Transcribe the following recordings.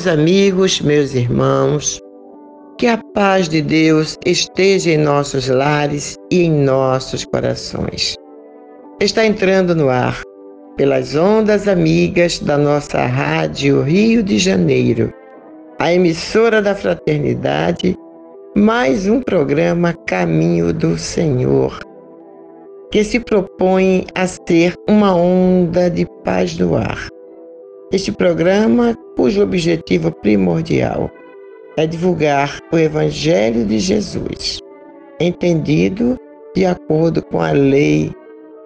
Meus amigos, meus irmãos, que a paz de Deus esteja em nossos lares e em nossos corações. Está entrando no ar, pelas ondas amigas da nossa Rádio Rio de Janeiro, a emissora da Fraternidade, mais um programa Caminho do Senhor, que se propõe a ser uma onda de paz no ar este programa, cujo objetivo primordial é divulgar o Evangelho de Jesus, entendido de acordo com a lei,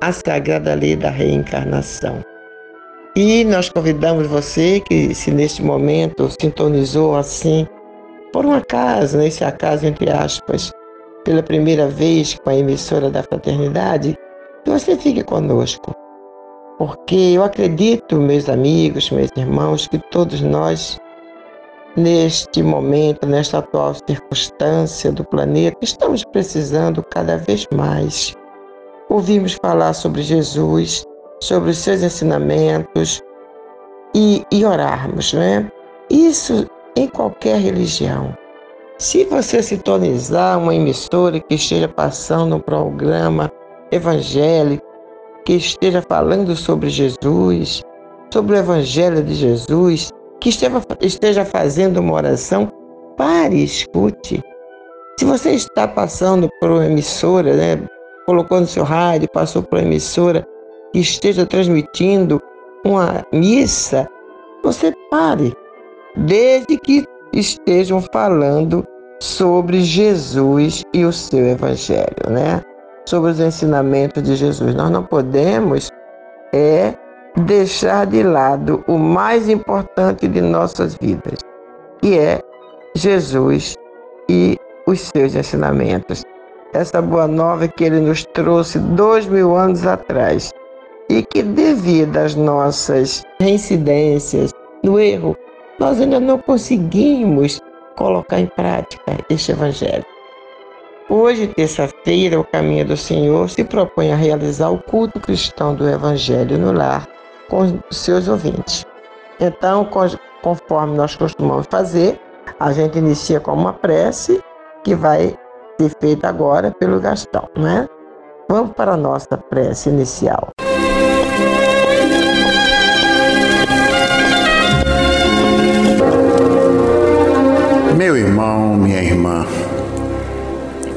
a sagrada lei da reencarnação. E nós convidamos você que, se neste momento sintonizou assim, por um acaso, nesse acaso entre aspas, pela primeira vez com a emissora da Fraternidade, que você fique conosco porque eu acredito, meus amigos, meus irmãos, que todos nós, neste momento, nesta atual circunstância do planeta, estamos precisando cada vez mais ouvirmos falar sobre Jesus, sobre os seus ensinamentos e, e orarmos, né? Isso em qualquer religião. Se você sintonizar uma emissora que esteja passando um programa evangélico, que esteja falando sobre Jesus, sobre o Evangelho de Jesus, que esteja, fazendo uma oração, pare e escute. Se você está passando por uma emissora, né, colocou no seu rádio, passou por uma emissora que esteja transmitindo uma missa, você pare, desde que estejam falando sobre Jesus e o seu Evangelho, né? Sobre os ensinamentos de Jesus. Nós não podemos é deixar de lado o mais importante de nossas vidas, que é Jesus e os seus ensinamentos. Essa boa nova que ele nos trouxe dois mil anos atrás e que, devido às nossas reincidências no erro, nós ainda não conseguimos colocar em prática este evangelho. Hoje, terça-feira, o Caminho do Senhor se propõe a realizar o culto cristão do Evangelho no lar com seus ouvintes. Então, conforme nós costumamos fazer, a gente inicia com uma prece que vai ser feita agora pelo Gastão, né? Vamos para a nossa prece inicial. Meu irmão, minha irmã,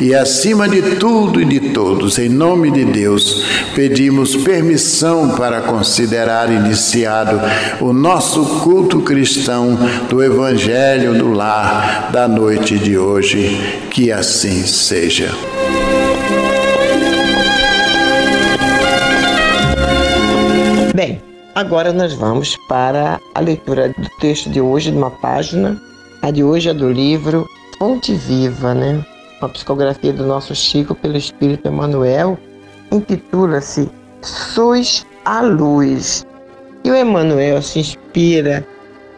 e acima de tudo e de todos, em nome de Deus, pedimos permissão para considerar iniciado o nosso culto cristão do Evangelho do Lar da noite de hoje. Que assim seja. Bem, agora nós vamos para a leitura do texto de hoje, de uma página. A de hoje é do livro Fonte Viva, né? Uma psicografia do nosso Chico pelo Espírito Emmanuel, intitula-se Sois a Luz. E o Emmanuel se inspira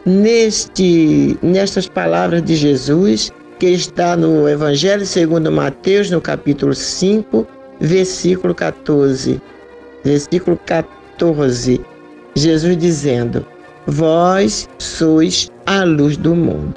neste, nestas palavras de Jesus, que está no Evangelho segundo Mateus, no capítulo 5, versículo 14. Versículo 14. Jesus dizendo: Vós sois a luz do mundo.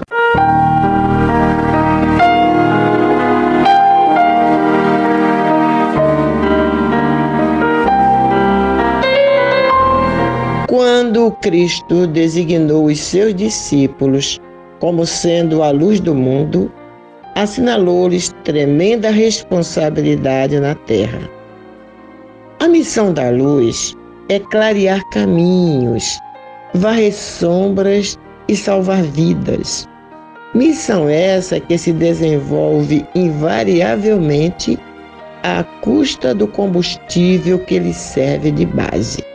Quando Cristo designou os seus discípulos como sendo a luz do mundo, assinalou-lhes tremenda responsabilidade na terra. A missão da luz é clarear caminhos, varrer sombras e salvar vidas. Missão essa que se desenvolve invariavelmente à custa do combustível que lhe serve de base.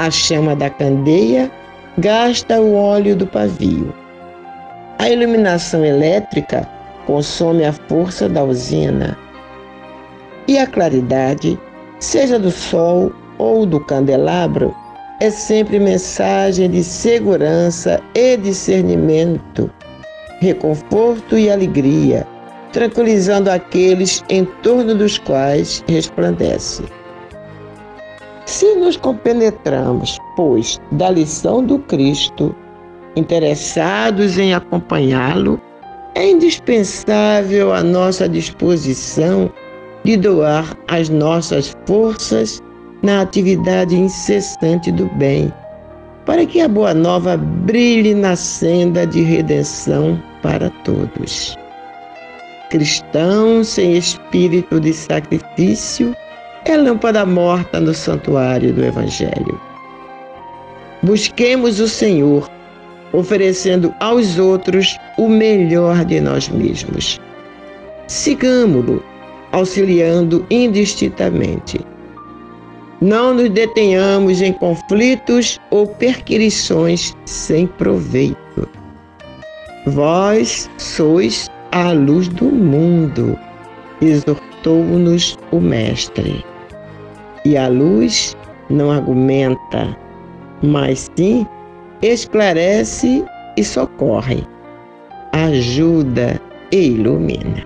A chama da candeia gasta o óleo do pavio. A iluminação elétrica consome a força da usina. E a claridade, seja do sol ou do candelabro, é sempre mensagem de segurança e discernimento, reconforto e alegria, tranquilizando aqueles em torno dos quais resplandece. Se nos compenetramos, pois, da lição do Cristo, interessados em acompanhá-lo, é indispensável a nossa disposição de doar as nossas forças na atividade incessante do bem, para que a Boa Nova brilhe na senda de redenção para todos. Cristão sem espírito de sacrifício, é lâmpada morta no santuário do Evangelho. Busquemos o Senhor, oferecendo aos outros o melhor de nós mesmos. Sigamo-lo, auxiliando indistintamente. Não nos detenhamos em conflitos ou perquirições sem proveito. Vós sois a luz do mundo, exortou-nos o Mestre. E a luz não argumenta, mas sim esclarece e socorre, ajuda e ilumina.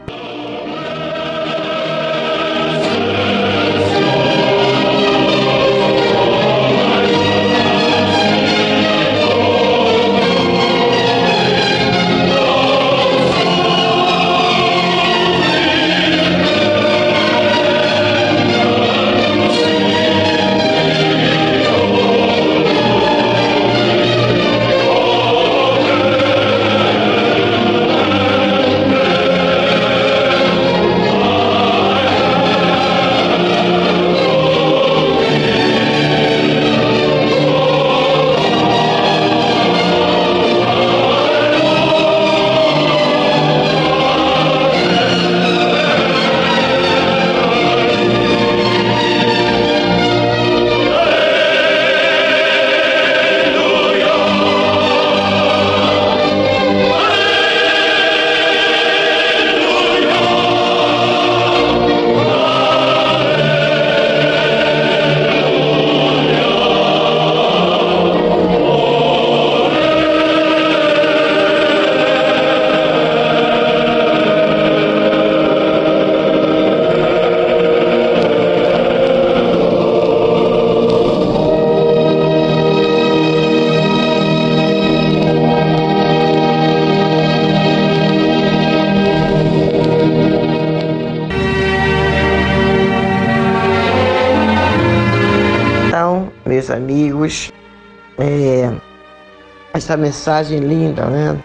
Essa mensagem linda, né?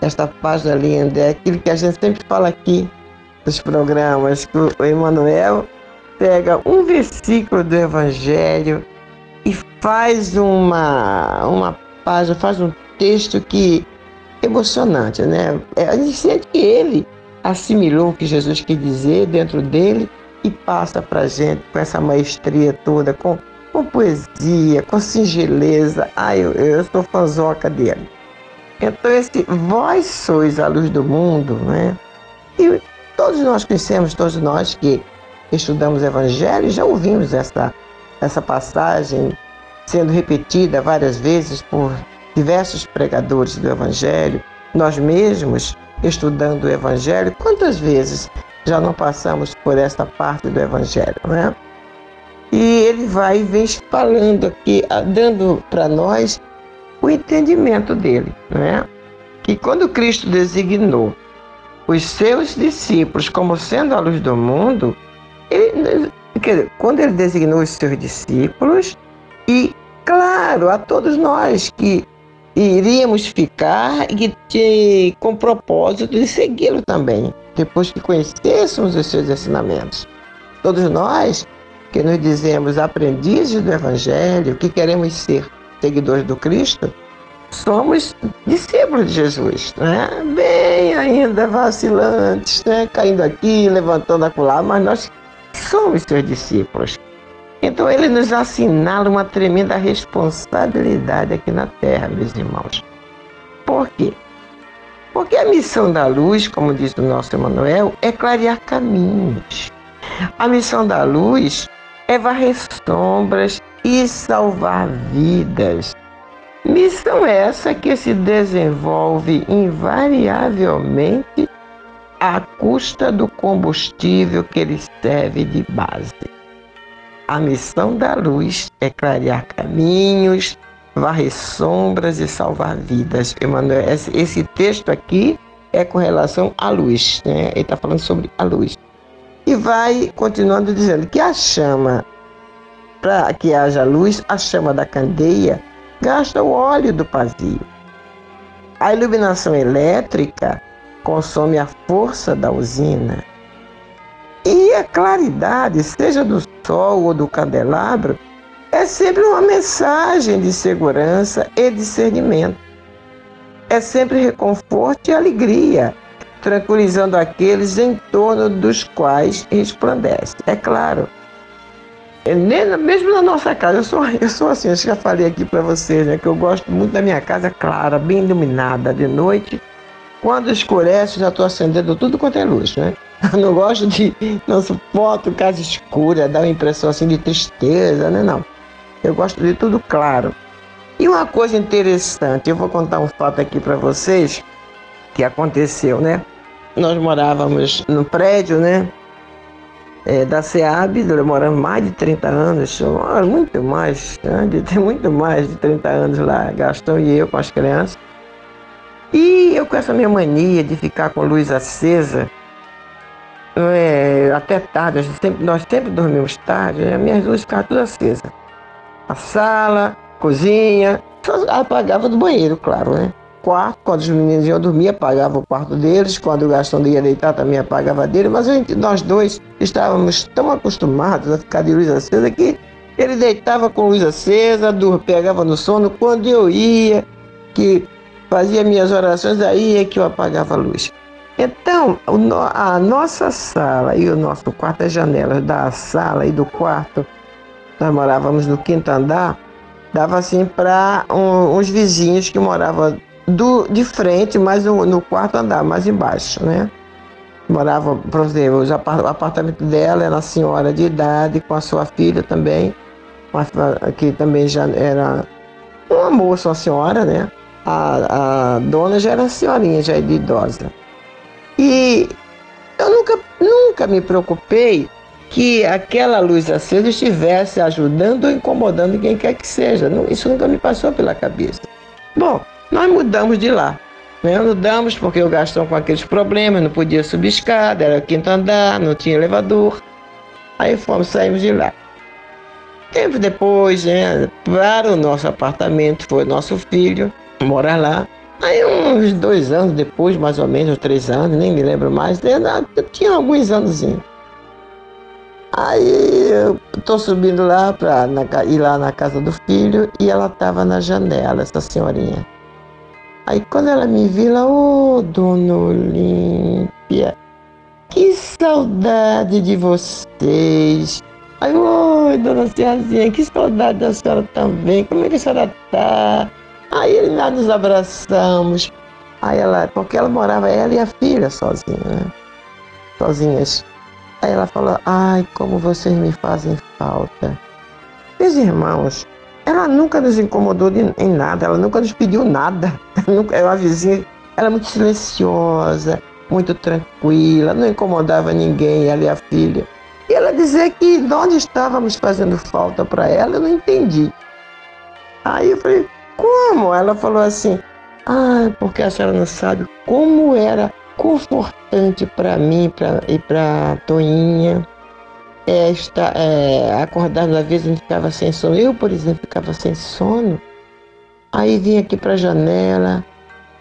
Esta página linda é aquilo que a gente sempre fala aqui nos programas, que o Emmanuel pega um versículo do Evangelho e faz uma, uma página, faz um texto que é emocionante, né? É, a gente sente que ele assimilou o que Jesus quis dizer dentro dele e passa para gente com essa maestria toda, com, com poesia, com singeleza. Ai, eu, eu sou fãzoca dele. Então, esse vós sois a luz do mundo, né? E todos nós conhecemos, todos nós que estudamos Evangelho, já ouvimos essa, essa passagem sendo repetida várias vezes por diversos pregadores do Evangelho. Nós mesmos, estudando o Evangelho, quantas vezes já não passamos por esta parte do Evangelho, né? E ele vai e vem falando aqui, dando para nós o entendimento dele, né? Que quando Cristo designou os seus discípulos como sendo a luz do mundo, ele, dizer, quando ele designou os seus discípulos, e claro, a todos nós que iríamos ficar e que, com propósito de segui-lo também, depois que conhecêssemos os seus ensinamentos. Todos nós que nos dizemos aprendizes do Evangelho, que queremos ser seguidores do Cristo, somos discípulos de Jesus, né? bem ainda vacilantes, né? caindo aqui, levantando acolá, mas nós somos seus discípulos. Então ele nos assinala uma tremenda responsabilidade aqui na terra, meus irmãos. Por quê? Porque a missão da luz, como diz o nosso Emanuel, é clarear caminhos. A missão da luz é varrer sombras e salvar vidas. Missão essa que se desenvolve invariavelmente à custa do combustível que ele serve de base. A missão da luz é clarear caminhos, varrer sombras e salvar vidas. Emmanuel, esse texto aqui é com relação à luz, né? Ele está falando sobre a luz. E vai continuando dizendo que a chama, para que haja luz, a chama da candeia gasta o óleo do pavio. A iluminação elétrica consome a força da usina. E a claridade, seja do sol ou do candelabro, é sempre uma mensagem de segurança e discernimento. É sempre reconforto e alegria, tranquilizando aqueles em torno dos quais resplandece. É claro, mesmo na nossa casa, eu sou, eu sou assim, eu já falei aqui para vocês, né, que eu gosto muito da minha casa clara, bem iluminada de noite. Quando escurece, já estou acendendo tudo quanto é luz, né? Eu não gosto de, não suporto casa escura, dá uma impressão assim de tristeza, né? Não. Eu gosto de tudo claro. E uma coisa interessante, eu vou contar um fato aqui para vocês que aconteceu, né? Nós morávamos no prédio, né? é, da SEAB, moramos mais de 30 anos, muito mais, né? tem muito mais de 30 anos lá, Gastão e eu com as crianças. E eu com essa minha mania de ficar com luz acesa, é, até tarde, sempre, nós sempre dormimos tarde, né? minhas luzes ficavam todas acesas. A sala, cozinha, só apagava do banheiro, claro, né? Quarto, quando os meninos iam dormir, apagava o quarto deles, quando o Gastão ia deitar também apagava dele, mas gente, nós dois estávamos tão acostumados a ficar de luz acesa que ele deitava com luz acesa, pegava no sono, quando eu ia, que fazia minhas orações, aí é que eu apagava a luz. Então, a nossa sala e o nosso quarto, as janelas da sala e do quarto, nós morávamos no quinto andar, dava assim para um, uns vizinhos que moravam do, de frente, mas no, no quarto andar, mais embaixo, né? Morava, por exemplo, o apartamento dela era uma senhora de idade, com a sua filha também, que também já era uma moça, uma senhora, né? A, a dona já era senhorinha, já de idosa. E eu nunca, nunca me preocupei que aquela luz acesa estivesse ajudando ou incomodando quem quer que seja. Isso nunca me passou pela cabeça. Bom, nós mudamos de lá. Né? Mudamos porque o Gastão com aqueles problemas, não podia subir escada, era quinto andar, não tinha elevador. Aí fomos, saímos de lá. Tempo depois, né, para o nosso apartamento, foi nosso filho morar lá. Aí uns dois anos depois, mais ou menos, três anos, nem me lembro mais, né, eu tinha alguns anos. Aí eu tô subindo lá para ir lá na casa do filho e ela tava na janela, essa senhorinha. Aí quando ela me viu, ela, ô oh, dona Olímpia, que saudade de vocês. Aí, oi, dona Ciazinha, que saudade da senhora também. Como é que a senhora tá? Aí nós nos abraçamos. Aí ela, porque ela morava, ela e a filha sozinha, né? Sozinhas. Aí ela falou, ai, como vocês me fazem falta. Meus irmãos, ela nunca nos incomodou em nada, ela nunca nos pediu nada. É uma vizinha, ela é muito silenciosa, muito tranquila, não incomodava ninguém, ela e a filha. E ela dizia que de onde estávamos fazendo falta para ela, eu não entendi. Aí eu falei, como? Ela falou assim, ah, porque a senhora não sabe como era confortante para mim pra, e para Toinha. É, estar, é, acordar, às vezes a gente ficava sem sono. Eu, por exemplo, ficava sem sono. Aí vinha aqui para a janela,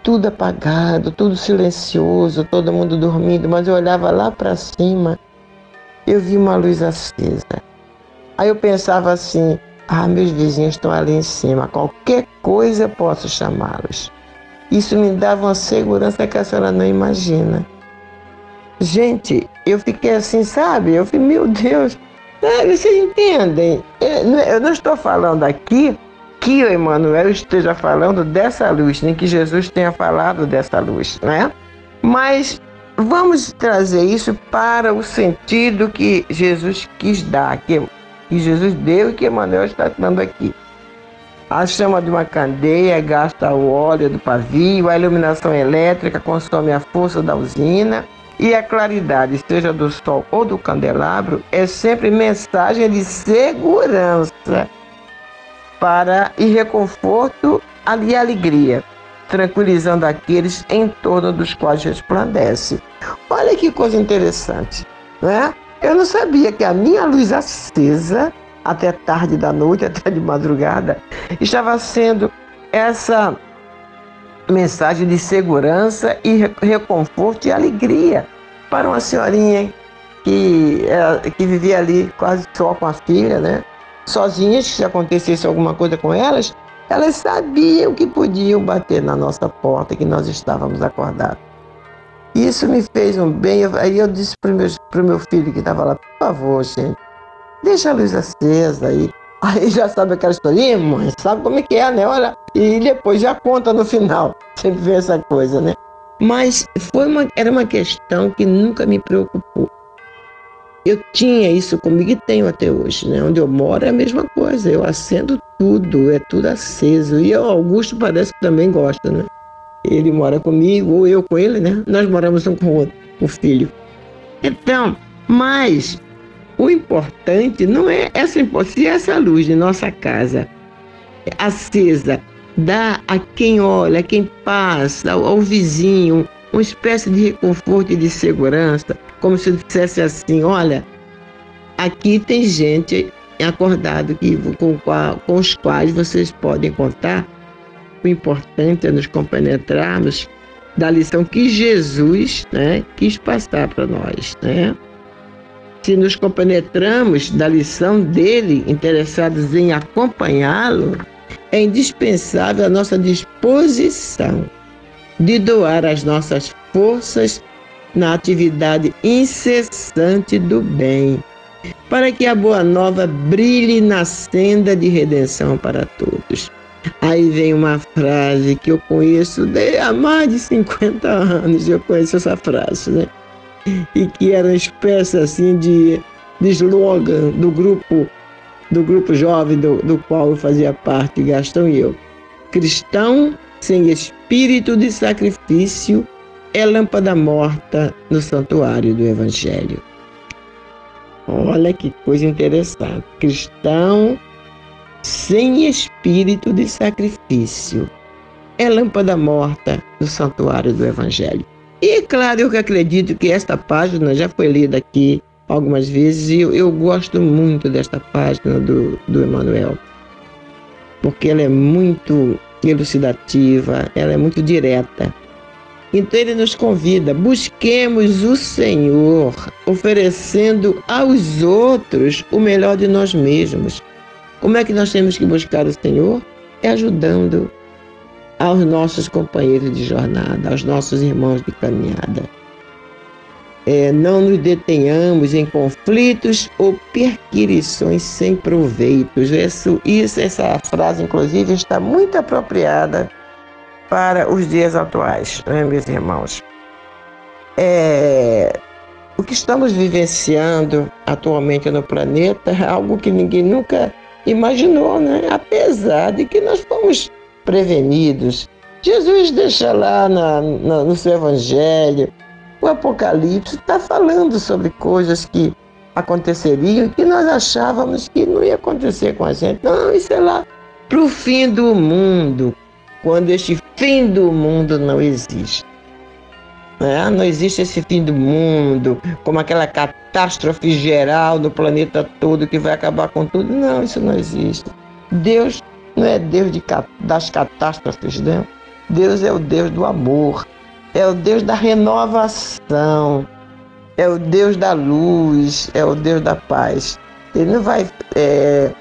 tudo apagado, tudo silencioso, todo mundo dormindo, mas eu olhava lá para cima eu vi uma luz acesa. Aí eu pensava assim: ah, meus vizinhos estão ali em cima, qualquer coisa eu posso chamá-los. Isso me dava uma segurança que a senhora não imagina. Gente, eu fiquei assim, sabe? Eu falei, meu Deus, vocês entendem? Eu não estou falando aqui que o Emmanuel esteja falando dessa luz, nem que Jesus tenha falado dessa luz, né? Mas Vamos trazer isso para o sentido que Jesus quis dar, que, que Jesus deu e que Emmanuel está dando aqui. A chama de uma candeia gasta o óleo do pavio, a iluminação elétrica consome a força da usina e a claridade, seja do sol ou do candelabro, é sempre mensagem de segurança para e reconforto e alegria tranquilizando aqueles em torno dos quais resplandece. Olha que coisa interessante, né? Eu não sabia que a minha luz acesa, até tarde da noite, até de madrugada, estava sendo essa mensagem de segurança e reconforto e alegria para uma senhorinha que, é, que vivia ali quase só com a filha, né? Sozinhas, se acontecesse alguma coisa com elas, elas sabiam que podiam bater na nossa porta, que nós estávamos acordados. Isso me fez um bem. Aí eu disse para o meu, meu filho que estava lá, por favor, gente, deixa a luz acesa aí. Aí já sabe aquela historinha, mãe, sabe como é que é, né? Olha, e depois já conta no final. Sempre vê essa coisa, né? Mas foi uma, era uma questão que nunca me preocupou. Eu tinha isso comigo e tenho até hoje, né? Onde eu moro é a mesma coisa. Eu acendo tudo, é tudo aceso. E o Augusto parece que também gosta, né? Ele mora comigo, ou eu com ele, né? Nós moramos um com o outro, o filho. Então, mas o importante não é essa se essa luz de nossa casa é acesa dá a quem olha, a quem passa, ao, ao vizinho, uma espécie de reconforto e de segurança, como se dissesse assim: olha, aqui tem gente acordado que, com, com os quais vocês podem contar. O importante é nos compenetrarmos da lição que Jesus né, quis passar para nós. Né? Se nos compenetramos da lição dele, interessados em acompanhá-lo, é indispensável a nossa disposição de doar as nossas forças na atividade incessante do bem, para que a boa nova brilhe na senda de redenção para todos. Aí vem uma frase que eu conheço há mais de 50 anos, eu conheço essa frase, né? E que era uma espécie assim de, de slogan do grupo do grupo jovem do, do qual eu fazia parte, Gastão e eu. Cristão sem espírito de sacrifício é lâmpada morta no santuário do Evangelho. Olha que coisa interessante. Cristão sem espírito de sacrifício é lâmpada morta no santuário do Evangelho. E claro, eu acredito que esta página já foi lida aqui algumas vezes e eu, eu gosto muito desta página do, do Emanuel, porque ela é muito elucidativa, ela é muito direta. Então ele nos convida, busquemos o Senhor, oferecendo aos outros o melhor de nós mesmos. Como é que nós temos que buscar o Senhor? É ajudando aos nossos companheiros de jornada, aos nossos irmãos de caminhada. É, não nos detenhamos em conflitos ou perquirições sem proveitos. Isso, isso, essa frase, inclusive, está muito apropriada para os dias atuais, né, meus irmãos? É, o que estamos vivenciando atualmente no planeta é algo que ninguém nunca imaginou, né? Apesar de que nós fomos prevenidos. Jesus deixa lá na, na, no seu Evangelho, o Apocalipse está falando sobre coisas que aconteceriam que nós achávamos que não ia acontecer com a gente. Não, isso é lá para o fim do mundo, quando este fim do mundo não existe. É, não existe esse fim do mundo, como aquela catástrofe geral no planeta todo que vai acabar com tudo. Não, isso não existe. Deus não é Deus de, das catástrofes, não. Deus é o Deus do amor, é o Deus da renovação, é o Deus da luz, é o Deus da paz. Ele não vai é,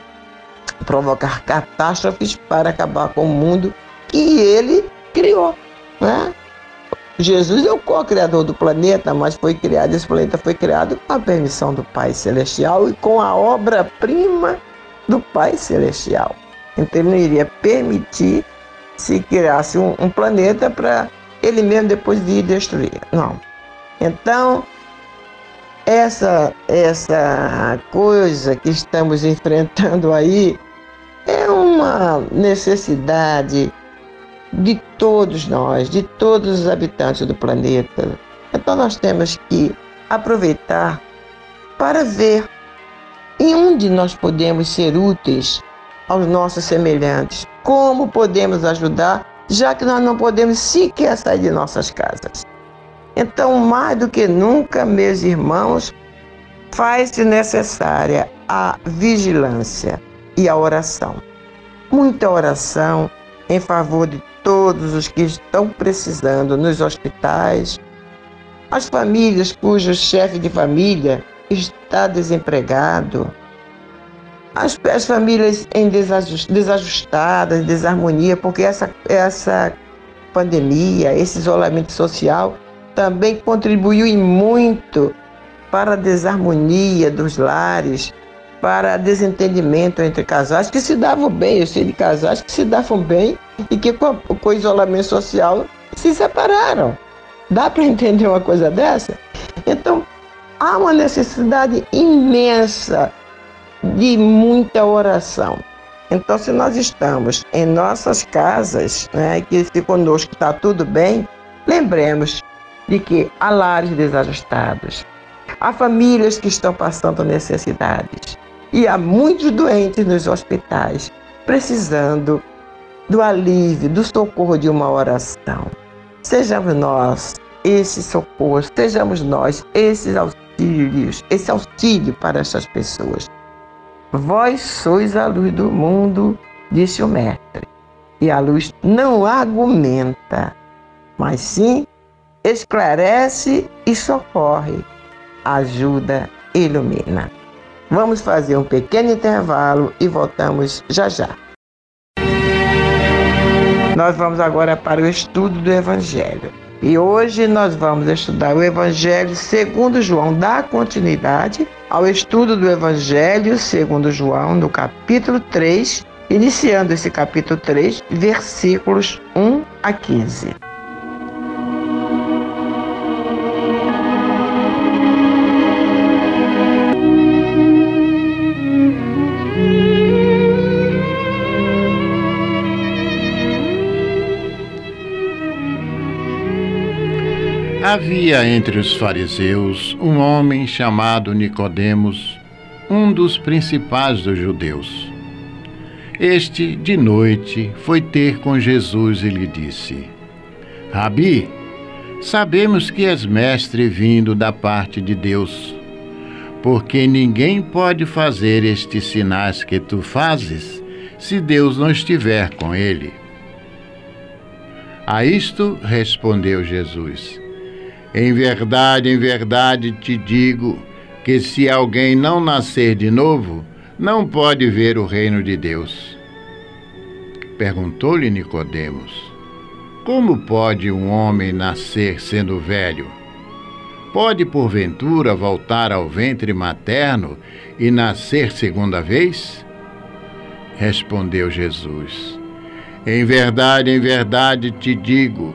provocar catástrofes para acabar com o mundo que ele criou. Né? Jesus é o co-criador do planeta, mas foi criado, esse planeta foi criado com a permissão do Pai Celestial e com a obra-prima do Pai Celestial. Então ele não iria permitir se criasse um, um planeta para ele mesmo depois vir destruir. Não. Então, essa, essa coisa que estamos enfrentando aí é uma necessidade de todos nós, de todos os habitantes do planeta. Então nós temos que aproveitar para ver em onde nós podemos ser úteis aos nossos semelhantes, como podemos ajudar, já que nós não podemos sequer sair de nossas casas. Então, mais do que nunca, meus irmãos, faz-se necessária a vigilância e a oração. Muita oração em favor de todos os que estão precisando nos hospitais, as famílias cujo chefe de família está desempregado, as, as famílias em desajustadas, desarmonia, porque essa, essa pandemia, esse isolamento social também contribuiu muito para a desarmonia dos lares, para desentendimento entre casais que se davam bem. Eu sei de casais que se davam bem e que com, com o isolamento social se separaram. Dá para entender uma coisa dessa? Então, há uma necessidade imensa de muita oração. Então, se nós estamos em nossas casas, né, que se conosco está tudo bem, lembremos de que há lares desajustados, há famílias que estão passando necessidades e há muitos doentes nos hospitais precisando do alívio, do socorro de uma oração. Sejamos nós esse socorro, sejamos nós esses auxílios, esse auxílio para essas pessoas. Vós sois a luz do mundo, disse o Mestre. E a luz não argumenta, mas sim esclarece e socorre, ajuda, ilumina. Vamos fazer um pequeno intervalo e voltamos já já. Nós vamos agora para o estudo do Evangelho. E hoje nós vamos estudar o Evangelho segundo João, dar continuidade ao estudo do Evangelho segundo João, no capítulo 3, iniciando esse capítulo 3, versículos 1 a 15. Havia entre os fariseus um homem chamado Nicodemos, um dos principais dos judeus. Este, de noite, foi ter com Jesus e lhe disse: Rabi, sabemos que és mestre vindo da parte de Deus, porque ninguém pode fazer estes sinais que tu fazes se Deus não estiver com ele. A isto respondeu Jesus: Em verdade, em verdade te digo que se alguém não nascer de novo, não pode ver o reino de Deus. Perguntou-lhe Nicodemos: Como pode um homem nascer sendo velho? Pode porventura voltar ao ventre materno e nascer segunda vez? Respondeu Jesus: em verdade, em verdade te digo: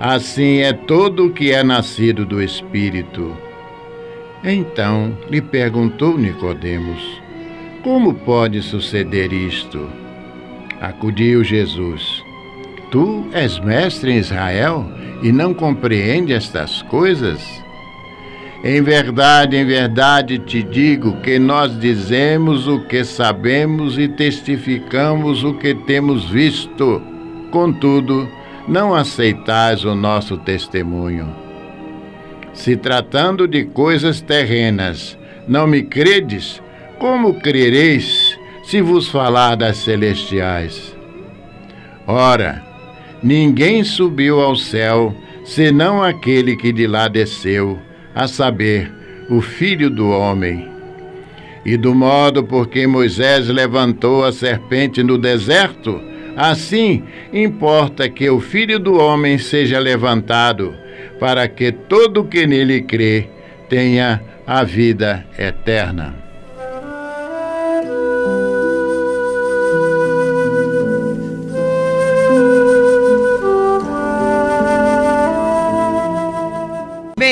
Assim é todo o que é nascido do Espírito. Então lhe perguntou Nicodemos: Como pode suceder isto? Acudiu Jesus: Tu és mestre em Israel e não compreende estas coisas? Em verdade, em verdade te digo que nós dizemos o que sabemos e testificamos o que temos visto. Contudo, não aceitais o nosso testemunho. Se tratando de coisas terrenas, não me credes, como crereis se vos falar das celestiais? Ora, ninguém subiu ao céu senão aquele que de lá desceu a saber, o Filho do Homem. E do modo por que Moisés levantou a serpente no deserto, assim importa que o Filho do Homem seja levantado, para que todo que nele crê tenha a vida eterna.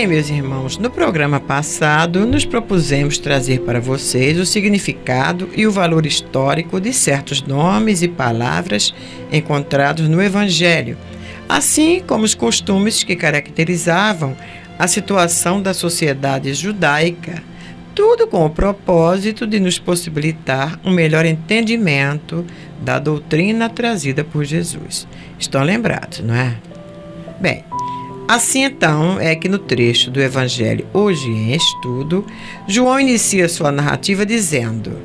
Meus irmãos, no programa passado nos propusemos trazer para vocês o significado e o valor histórico de certos nomes e palavras encontrados no Evangelho, assim como os costumes que caracterizavam a situação da sociedade judaica, tudo com o propósito de nos possibilitar um melhor entendimento da doutrina trazida por Jesus. Estão lembrados, não é? Bem, Assim então é que no trecho do Evangelho hoje em estudo, João inicia sua narrativa dizendo: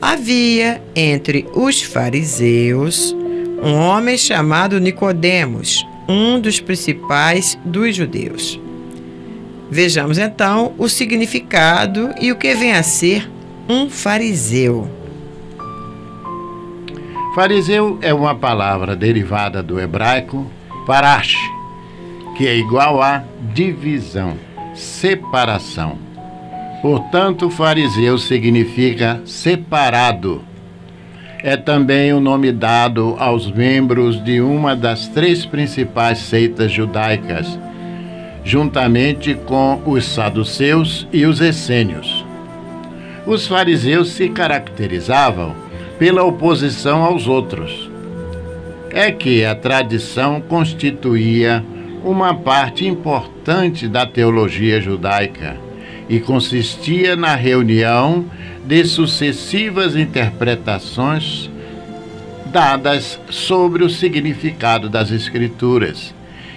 Havia entre os fariseus um homem chamado Nicodemos, um dos principais dos judeus. Vejamos então o significado e o que vem a ser um fariseu. Fariseu é uma palavra derivada do hebraico parash, que é igual a divisão, separação. Portanto, fariseu significa separado. É também o nome dado aos membros de uma das três principais seitas judaicas, juntamente com os saduceus e os essênios. Os fariseus se caracterizavam pela oposição aos outros. É que a tradição constituía uma parte importante da teologia judaica e consistia na reunião de sucessivas interpretações dadas sobre o significado das Escrituras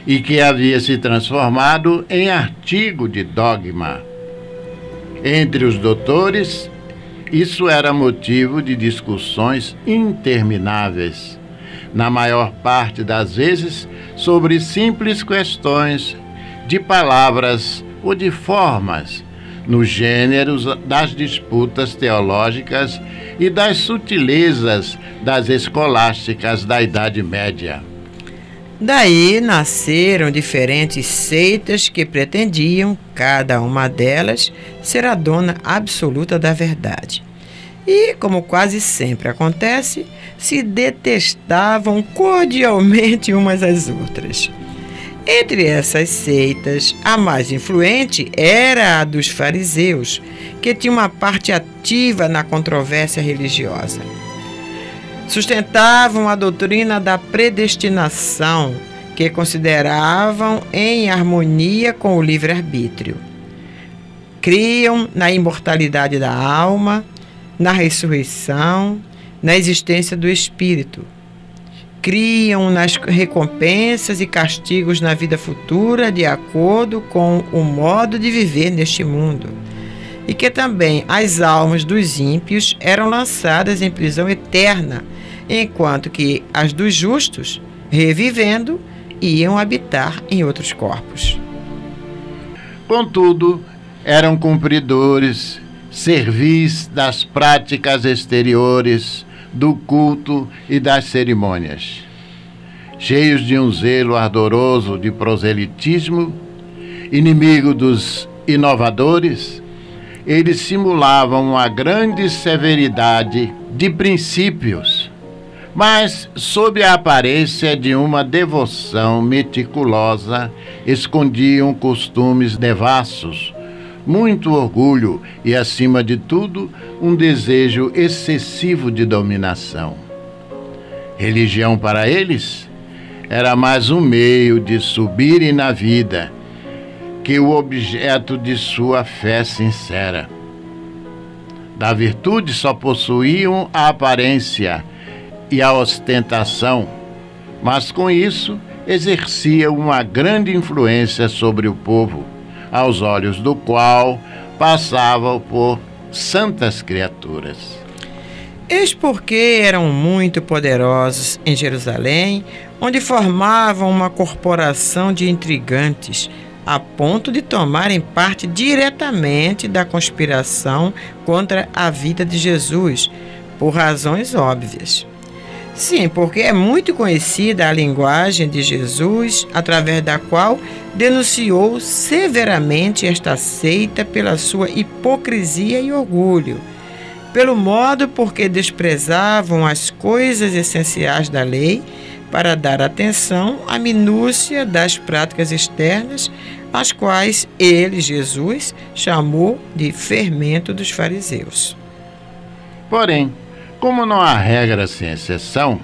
e que havia se transformado em artigo de dogma. Entre os doutores, isso era motivo de discussões intermináveis na maior parte das vezes, sobre simples questões de palavras ou de formas, nos gêneros das disputas teológicas e das sutilezas das escolásticas da Idade Média. Daí nasceram diferentes seitas que pretendiam, cada uma delas, ser a dona absoluta da verdade. E, como quase sempre acontece, se detestavam cordialmente umas às outras. Entre essas seitas, a mais influente era a dos fariseus, que tinha uma parte ativa na controvérsia religiosa. Sustentavam a doutrina da predestinação, que consideravam em harmonia com o livre-arbítrio. Criam na imortalidade da alma, na ressurreição, na existência do espírito criam nas recompensas e castigos na vida futura de acordo com o modo de viver neste mundo. E que também as almas dos ímpios eram lançadas em prisão eterna, enquanto que as dos justos, revivendo, iam habitar em outros corpos. Contudo, eram cumpridores, servis das práticas exteriores do culto e das cerimônias. Cheios de um zelo ardoroso de proselitismo, inimigo dos inovadores, eles simulavam uma grande severidade de princípios, mas sob a aparência de uma devoção meticulosa, escondiam costumes devassos muito orgulho e, acima de tudo, um desejo excessivo de dominação. Religião para eles era mais um meio de subirem na vida que o objeto de sua fé sincera. Da virtude só possuíam a aparência e a ostentação, mas com isso exercia uma grande influência sobre o povo aos olhos do qual passavam por santas criaturas. Eis porque eram muito poderosos em Jerusalém, onde formavam uma corporação de intrigantes, a ponto de tomarem parte diretamente da conspiração contra a vida de Jesus, por razões óbvias. Sim, porque é muito conhecida a linguagem de Jesus, através da qual denunciou severamente esta seita pela sua hipocrisia e orgulho, pelo modo porque desprezavam as coisas essenciais da lei para dar atenção à minúcia das práticas externas, as quais ele, Jesus, chamou de fermento dos fariseus. Porém, como não há regra sem exceção,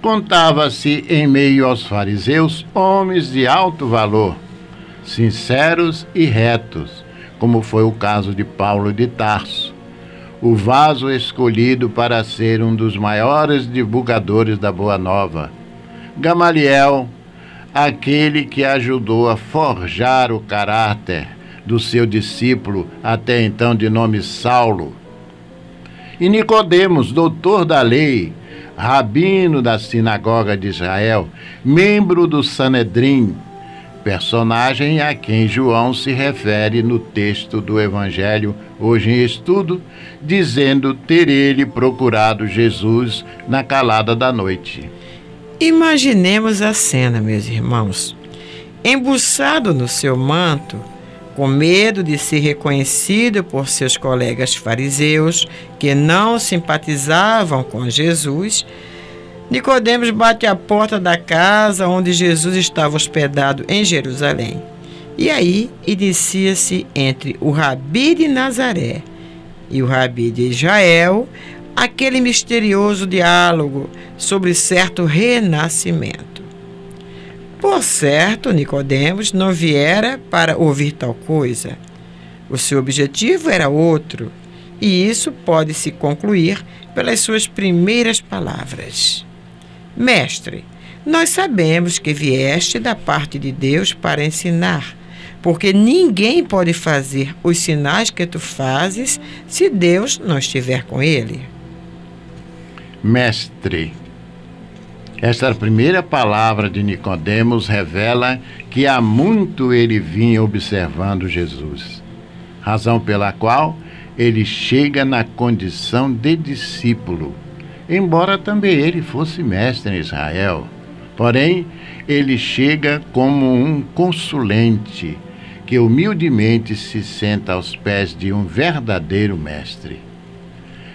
contava-se em meio aos fariseus homens de alto valor, sinceros e retos, como foi o caso de Paulo de Tarso, o vaso escolhido para ser um dos maiores divulgadores da Boa Nova. Gamaliel, aquele que ajudou a forjar o caráter do seu discípulo, até então de nome Saulo e Nicodemos, doutor da lei, rabino da sinagoga de Israel, membro do Sanedrim, personagem a quem João se refere no texto do Evangelho hoje em estudo, dizendo ter ele procurado Jesus na calada da noite. Imaginemos a cena, meus irmãos. Embuçado no seu manto, com medo de ser reconhecido por seus colegas fariseus que não simpatizavam com Jesus, Nicodemos bate à porta da casa onde Jesus estava hospedado em Jerusalém. E aí inicia-se entre o rabi de Nazaré e o rabi de Israel aquele misterioso diálogo sobre certo renascimento. Por certo, Nicodemos não viera para ouvir tal coisa. O seu objetivo era outro, e isso pode se concluir pelas suas primeiras palavras. Mestre, nós sabemos que vieste da parte de Deus para ensinar, porque ninguém pode fazer os sinais que tu fazes se Deus não estiver com ele. Mestre, esta primeira palavra de Nicodemos revela que há muito ele vinha observando Jesus, razão pela qual ele chega na condição de discípulo, embora também ele fosse mestre em Israel. Porém, ele chega como um consulente que humildemente se senta aos pés de um verdadeiro mestre.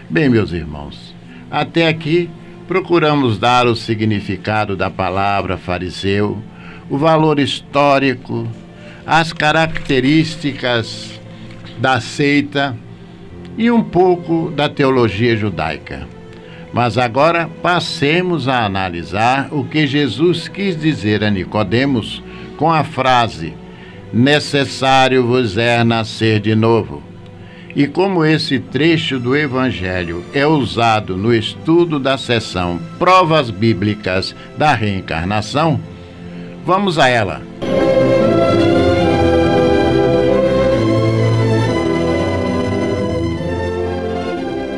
Bem, meus irmãos, até aqui procuramos dar o significado da palavra fariseu, o valor histórico, as características da seita e um pouco da teologia judaica. Mas agora passemos a analisar o que Jesus quis dizer a Nicodemos com a frase: necessário vos é nascer de novo. E como esse trecho do Evangelho é usado no estudo da seção Provas Bíblicas da Reencarnação, vamos a ela.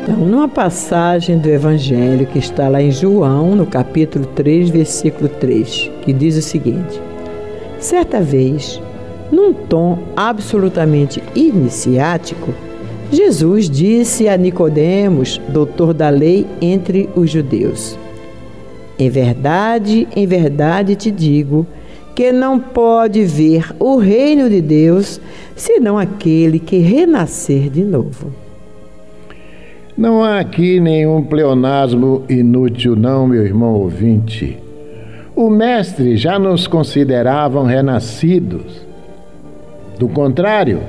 Então, numa passagem do Evangelho que está lá em João, no capítulo 3, versículo 3, que diz o seguinte: Certa vez, num tom absolutamente iniciático, Jesus disse a Nicodemos, doutor da lei entre os judeus: Em verdade, em verdade te digo que não pode ver o reino de Deus senão aquele que renascer de novo. Não há aqui nenhum pleonasmo inútil, não, meu irmão ouvinte. O Mestre já nos consideravam renascidos do contrário,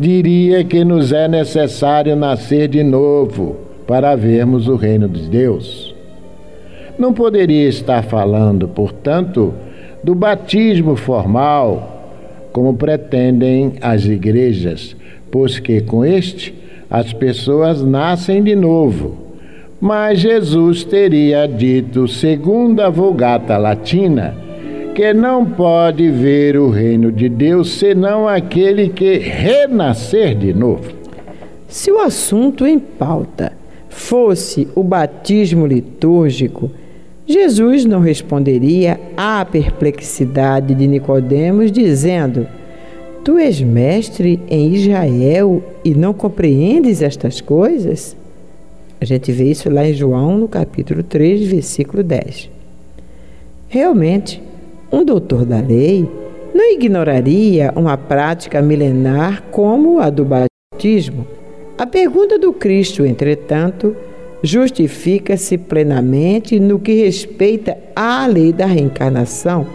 diria que nos é necessário nascer de novo para vermos o reino de Deus. Não poderia estar falando, portanto, do batismo formal, como pretendem as igrejas, pois que com este as pessoas nascem de novo. Mas Jesus teria dito, segundo a Vulgata Latina, que não pode ver o reino de Deus senão aquele que renascer de novo. Se o assunto em pauta fosse o batismo litúrgico, Jesus não responderia à perplexidade de Nicodemos dizendo: Tu és mestre em Israel e não compreendes estas coisas? A gente vê isso lá em João, no capítulo 3, versículo 10. Realmente, um doutor da lei não ignoraria uma prática milenar como a do batismo. A pergunta do Cristo, entretanto, justifica-se plenamente no que respeita à lei da reencarnação,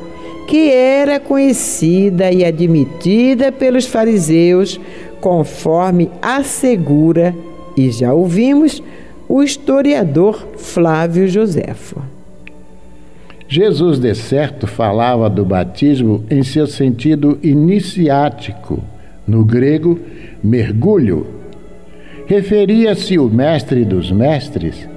que era conhecida e admitida pelos fariseus, conforme assegura, e já ouvimos, o historiador Flávio Joséfo. Jesus, de certo, falava do batismo em seu sentido iniciático, no grego, mergulho. Referia-se o mestre dos mestres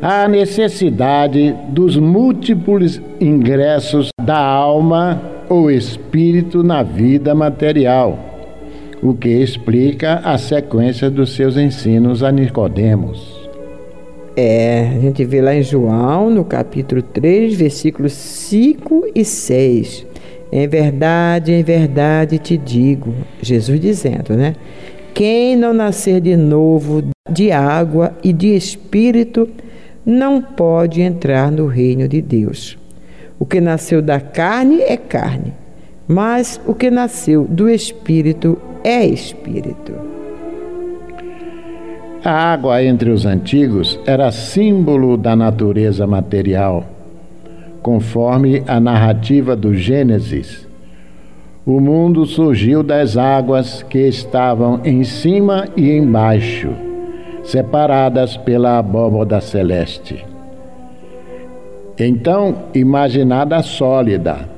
à necessidade dos múltiplos ingressos da alma ou espírito na vida material, o que explica a sequência dos seus ensinos a Nicodemos. É, a gente vê lá em João, no capítulo 3, versículos 5 e 6. Em verdade, em verdade te digo, Jesus dizendo, né? Quem não nascer de novo de água e de espírito não pode entrar no reino de Deus. O que nasceu da carne é carne, mas o que nasceu do espírito é espírito. A água entre os antigos era símbolo da natureza material, conforme a narrativa do Gênesis. O mundo surgiu das águas que estavam em cima e embaixo, separadas pela abóboda celeste. Então, imaginada sólida.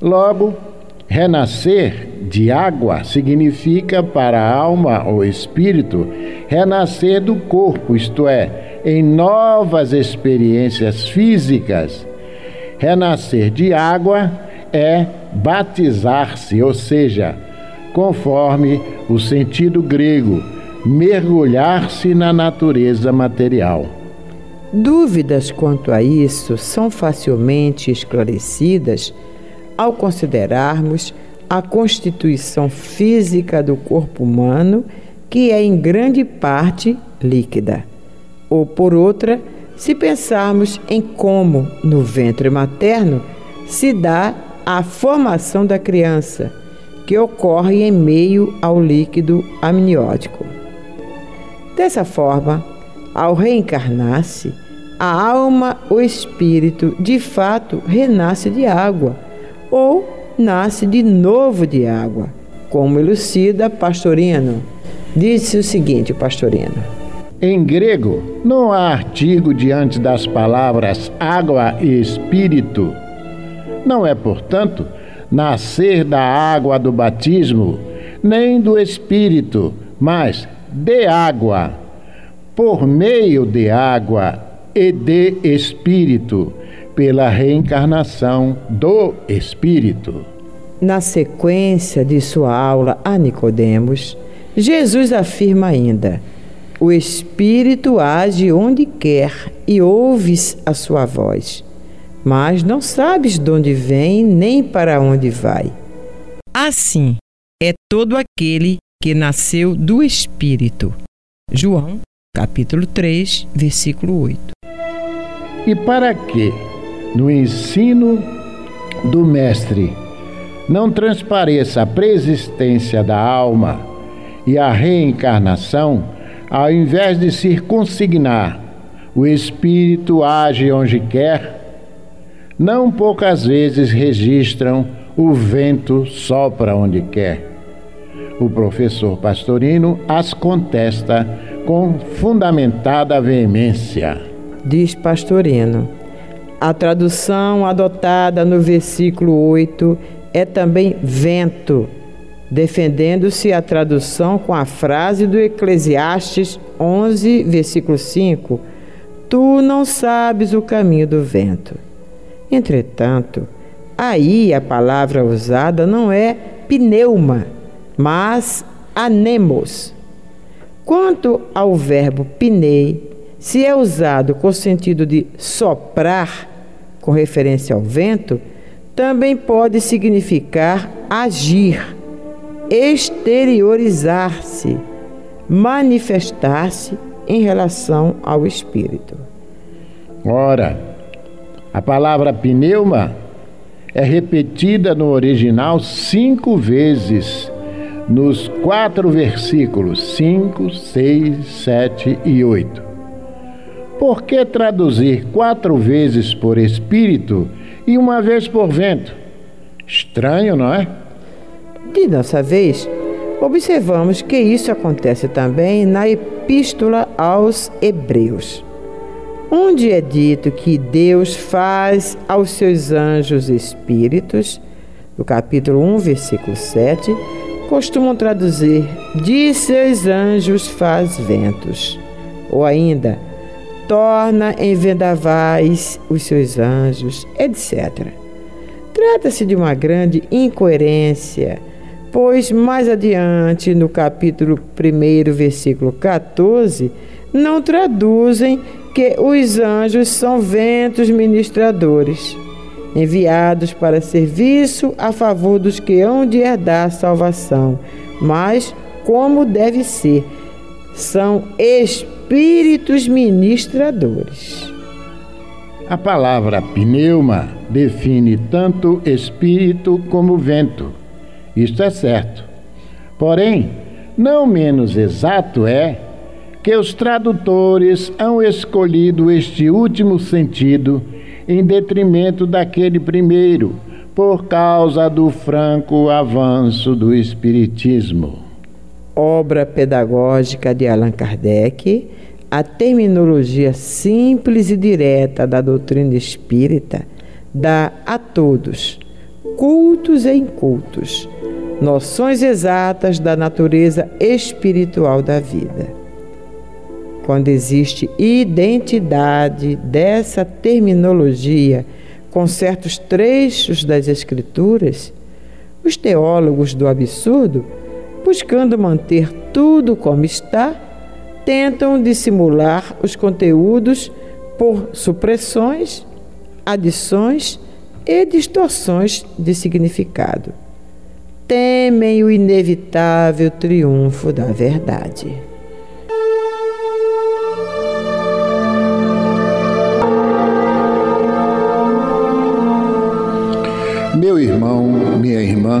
Logo, Renascer de água significa para a alma ou espírito renascer do corpo, isto é, em novas experiências físicas. Renascer de água é batizar-se, ou seja, conforme o sentido grego, mergulhar-se na natureza material. Dúvidas quanto a isso são facilmente esclarecidas ao considerarmos a constituição física do corpo humano, que é em grande parte líquida, ou por outra, se pensarmos em como no ventre materno se dá a formação da criança, que ocorre em meio ao líquido amniótico. Dessa forma, ao reencarnar-se, a alma, o espírito, de fato, renasce de água ou nasce de novo de água, como elucida Pastorino. Disse o seguinte, Pastorino. Em grego, não há artigo diante das palavras água e espírito. Não é, portanto, nascer da água do batismo, nem do espírito, mas de água, por meio de água e de espírito, pela reencarnação do espírito. Na sequência de sua aula a Nicodemos, Jesus afirma ainda: O espírito age onde quer e ouves a sua voz, mas não sabes de onde vem nem para onde vai. Assim é todo aquele que nasceu do espírito. João, capítulo 3, versículo 8. E para que, no ensino do Mestre, não transpareça a preexistência da alma e a reencarnação, ao invés de circunsignar o espírito age onde quer, não poucas vezes registram o vento sopra onde quer. O professor Pastorino as contesta com fundamentada veemência diz Pastorino. A tradução adotada no versículo 8 é também vento, defendendo-se a tradução com a frase do Eclesiastes 11, versículo 5: Tu não sabes o caminho do vento. Entretanto, aí a palavra usada não é pneuma, mas anemos. Quanto ao verbo pnei, se é usado com o sentido de soprar, com referência ao vento, também pode significar agir, exteriorizar-se, manifestar-se em relação ao espírito. Ora, a palavra pneuma é repetida no original cinco vezes nos quatro versículos 5, 6, 7 e 8. Por que traduzir quatro vezes por espírito e uma vez por vento? Estranho, não é? De nossa vez, observamos que isso acontece também na Epístola aos Hebreus, onde é dito que Deus faz aos seus anjos espíritos, no capítulo 1, versículo 7, costumam traduzir: de seus anjos faz ventos, ou ainda, torna em vendavais os seus anjos, etc. Trata-se de uma grande incoerência, pois mais adiante, no capítulo 1, versículo 14, não traduzem que os anjos são ventos ministradores, enviados para serviço a favor dos que hão de herdar salvação, mas como deve ser, são espíritos espíritos ministradores. A palavra pneuma define tanto espírito como vento. Isto é certo. Porém, não menos exato é que os tradutores hão escolhido este último sentido em detrimento daquele primeiro, por causa do franco avanço do Espiritismo. Obra pedagógica de Allan Kardec a terminologia simples e direta da doutrina espírita dá a todos, cultos e incultos, noções exatas da natureza espiritual da vida. Quando existe identidade dessa terminologia com certos trechos das Escrituras, os teólogos do absurdo, buscando manter tudo como está, tentam dissimular os conteúdos por supressões, adições e distorções de significado. Temem o inevitável triunfo da verdade. Meu irmão, minha irmã,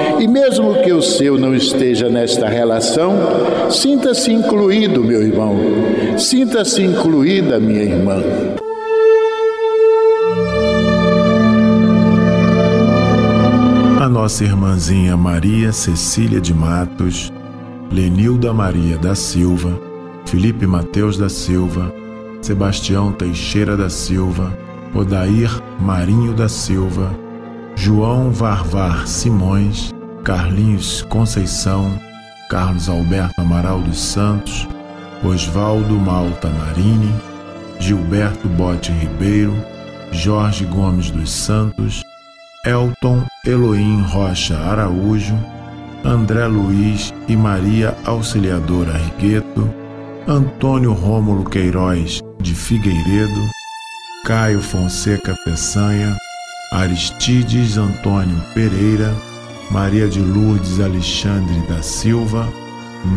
e, mesmo que o seu não esteja nesta relação, sinta-se incluído, meu irmão, sinta-se incluída, minha irmã. A nossa irmãzinha Maria Cecília de Matos, Lenilda Maria da Silva, Felipe Mateus da Silva, Sebastião Teixeira da Silva, Odair Marinho da Silva, João Varvar Simões, Carlinhos Conceição, Carlos Alberto Amaral dos Santos, Osvaldo Malta Marini, Gilberto Bote Ribeiro, Jorge Gomes dos Santos, Elton Eloim Rocha Araújo, André Luiz e Maria Auxiliadora Argueto, Antônio Rômulo Queiroz de Figueiredo, Caio Fonseca Peçanha, Aristides Antônio Pereira, Maria de Lourdes Alexandre da Silva,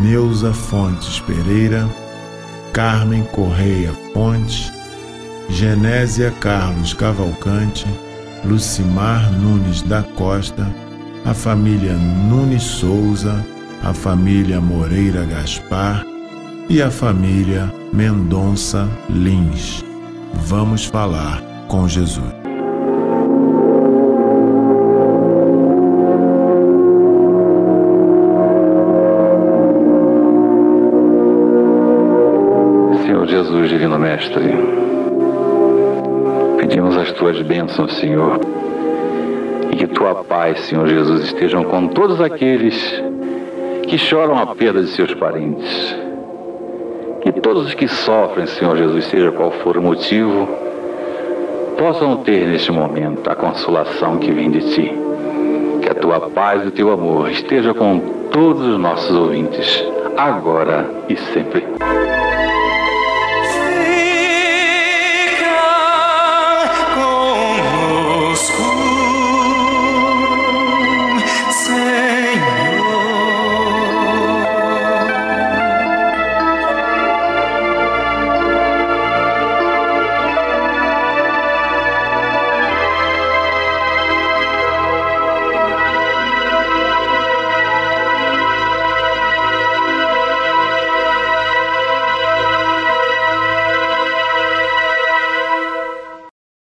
Neuza Fontes Pereira, Carmen Correia Fontes, Genésia Carlos Cavalcante, Lucimar Nunes da Costa, a família Nunes Souza, a família Moreira Gaspar e a família Mendonça Lins. Vamos falar com Jesus. Mestre, pedimos as tuas bênçãos, Senhor, e que tua paz, Senhor Jesus, estejam com todos aqueles que choram a perda de seus parentes que todos os que sofrem, Senhor Jesus, seja qual for o motivo, possam ter neste momento a consolação que vem de Ti. Que a Tua paz e o Teu amor esteja com todos os nossos ouvintes, agora e sempre.